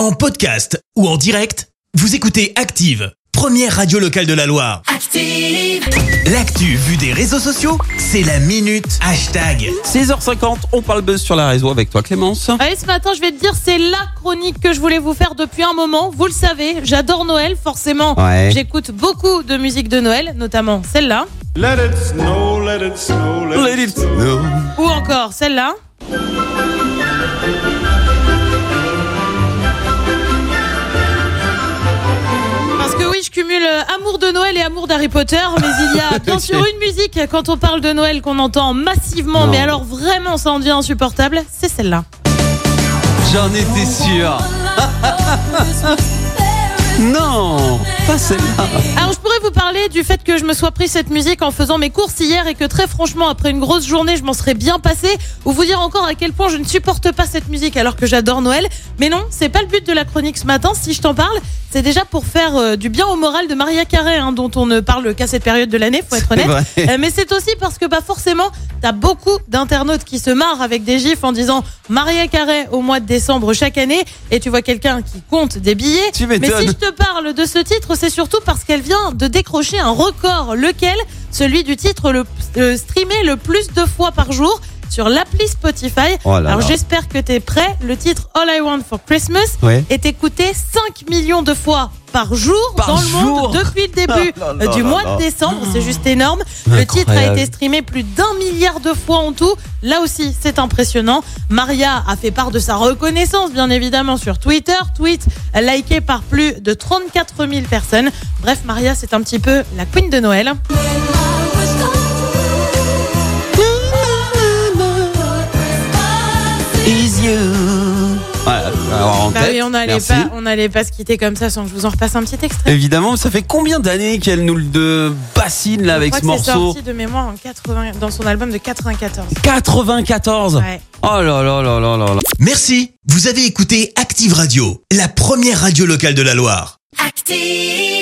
En podcast ou en direct, vous écoutez Active, première radio locale de la Loire. Active. L'actu vue des réseaux sociaux, c'est la minute hashtag. 6h50, on parle buzz sur la réseau avec toi Clémence. Allez, ce matin, je vais te dire, c'est la chronique que je voulais vous faire depuis un moment. Vous le savez, j'adore Noël, forcément. Ouais. J'écoute beaucoup de musique de Noël, notamment celle-là, Let it snow, let it snow, let, Let it snow. ou encore celle-là. De Noël et amour d'Harry Potter, mais il y a bien sûr une musique quand on parle de Noël qu'on entend massivement, mais alors vraiment ça en devient insupportable, c'est celle-là. J'en étais sûr. non, pas celle-là. Alors pourrais vous parler du fait que je me sois pris cette musique en faisant mes courses hier et que très franchement après une grosse journée je m'en serais bien passé ou vous dire encore à quel point je ne supporte pas cette musique alors que j'adore Noël. Mais non c'est pas le but de la chronique ce matin si je t'en parle. C'est déjà pour faire euh, du bien au moral de Maria Carré hein, dont on ne parle qu'à cette période de l'année faut être honnête. Euh, mais c'est aussi parce que bah forcément t'as beaucoup d'internautes qui se marrent avec des gifs en disant Maria Carré au mois de décembre chaque année et tu vois quelqu'un qui compte des billets. Tu mais si je te parle de ce titre, c'est surtout parce qu'elle vient de décrocher un record, lequel? Celui du titre le euh, streamé le plus de fois par jour sur l'appli Spotify. Oh là Alors là. j'espère que tu es prêt. Le titre All I Want for Christmas est écouté 5 millions de fois par jour Par dans le monde depuis le début euh, du mois de décembre. C'est juste énorme. Le titre a été streamé plus d'un milliard de fois en tout. Là aussi, c'est impressionnant. Maria a fait part de sa reconnaissance, bien évidemment, sur Twitter. Tweet liké par plus de 34 000 personnes. Bref, Maria, c'est un petit peu la queen de Noël. Voilà, alors en Bah tête, oui, on n'allait pas, on n'allait pas se quitter comme ça sans que je vous en repasse un petit extrait. Évidemment, ça fait combien d'années qu'elle nous le de bassine là avec je ce crois morceau sorti de mémoire en 80, dans son album de 94. 94. Ouais. Oh là là là là là là. Merci, vous avez écouté Active Radio, la première radio locale de la Loire. Active.